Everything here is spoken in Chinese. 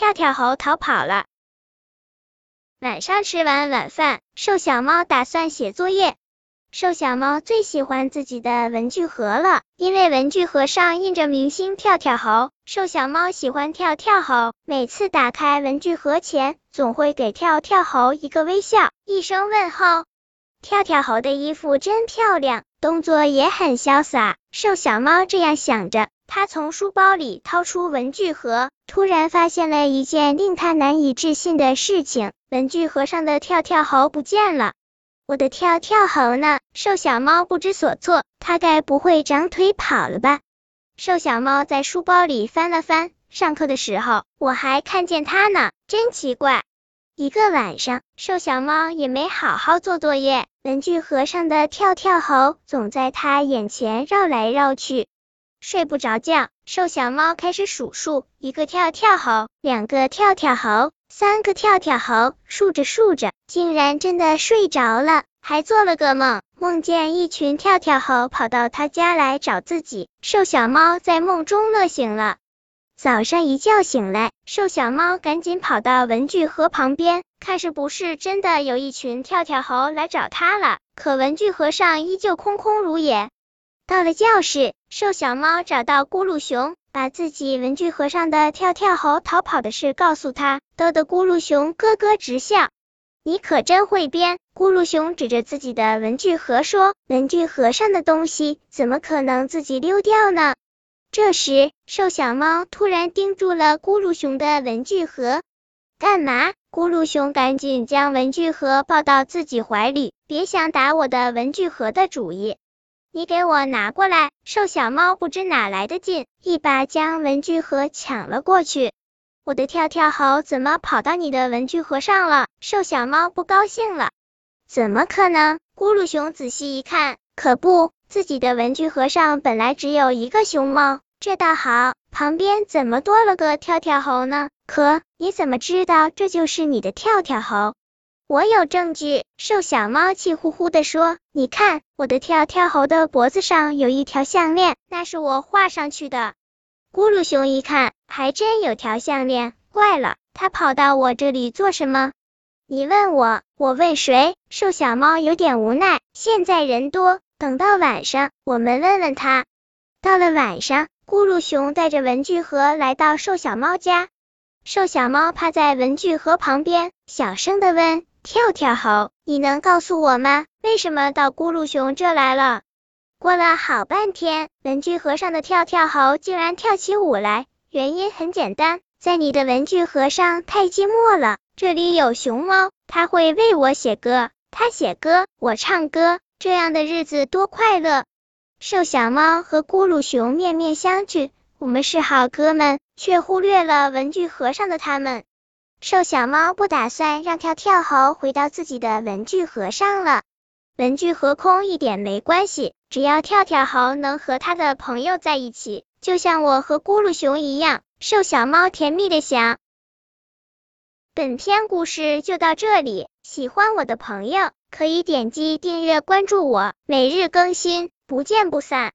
跳跳猴逃跑了。晚上吃完晚饭，瘦小猫打算写作业。瘦小猫最喜欢自己的文具盒了，因为文具盒上印着明星跳跳猴。瘦小猫喜欢跳跳猴，每次打开文具盒前，总会给跳跳猴一个微笑，一声问候。跳跳猴的衣服真漂亮，动作也很潇洒。瘦小猫这样想着，它从书包里掏出文具盒，突然发现了一件令它难以置信的事情：文具盒上的跳跳猴不见了。我的跳跳猴呢？瘦小猫不知所措，它该不会长腿跑了吧？瘦小猫在书包里翻了翻，上课的时候我还看见它呢，真奇怪。一个晚上，瘦小猫也没好好做作业，文具盒上的跳跳猴总在它眼前绕来绕去。睡不着觉，瘦小猫开始数数：一个跳跳猴，两个跳跳猴。三个跳跳猴数着数着，竟然真的睡着了，还做了个梦，梦见一群跳跳猴跑到他家来找自己。瘦小猫在梦中乐醒了。早上一觉醒来，瘦小猫赶紧跑到文具盒旁边，看是不是真的有一群跳跳猴来找它了。可文具盒上依旧空空如也。到了教室，瘦小猫找到咕噜熊。把自己文具盒上的跳跳猴逃跑的事告诉他，逗得咕噜熊咯咯直笑。你可真会编！咕噜熊指着自己的文具盒说：“文具盒上的东西怎么可能自己溜掉呢？”这时，瘦小猫突然盯住了咕噜熊的文具盒。干嘛？咕噜熊赶紧将文具盒抱到自己怀里，别想打我的文具盒的主意。你给我拿过来！瘦小猫不知哪来的劲，一把将文具盒抢了过去。我的跳跳猴怎么跑到你的文具盒上了？瘦小猫不高兴了。怎么可能？咕噜熊仔细一看，可不，自己的文具盒上本来只有一个熊猫，这倒好，旁边怎么多了个跳跳猴呢？可你怎么知道这就是你的跳跳猴？我有证据，瘦小猫气呼呼的说：“你看，我的跳跳猴的脖子上有一条项链，那是我画上去的。”咕噜熊一看，还真有条项链，怪了，它跑到我这里做什么？你问我，我问谁？瘦小猫有点无奈。现在人多，等到晚上，我们问问他。到了晚上，咕噜熊带着文具盒来到瘦小猫家，瘦小猫趴在文具盒旁边，小声的问。跳跳猴，你能告诉我吗？为什么到咕噜熊这来了？过了好半天，文具盒上的跳跳猴竟然跳起舞来。原因很简单，在你的文具盒上太寂寞了。这里有熊猫，它会为我写歌，它写歌，我唱歌，这样的日子多快乐。瘦小猫和咕噜熊面面相觑，我们是好哥们，却忽略了文具盒上的他们。瘦小猫不打算让跳跳猴回到自己的文具盒上了。文具盒空一点没关系，只要跳跳猴能和他的朋友在一起，就像我和咕噜熊一样。瘦小猫甜蜜的想。本篇故事就到这里，喜欢我的朋友可以点击订阅关注我，每日更新，不见不散。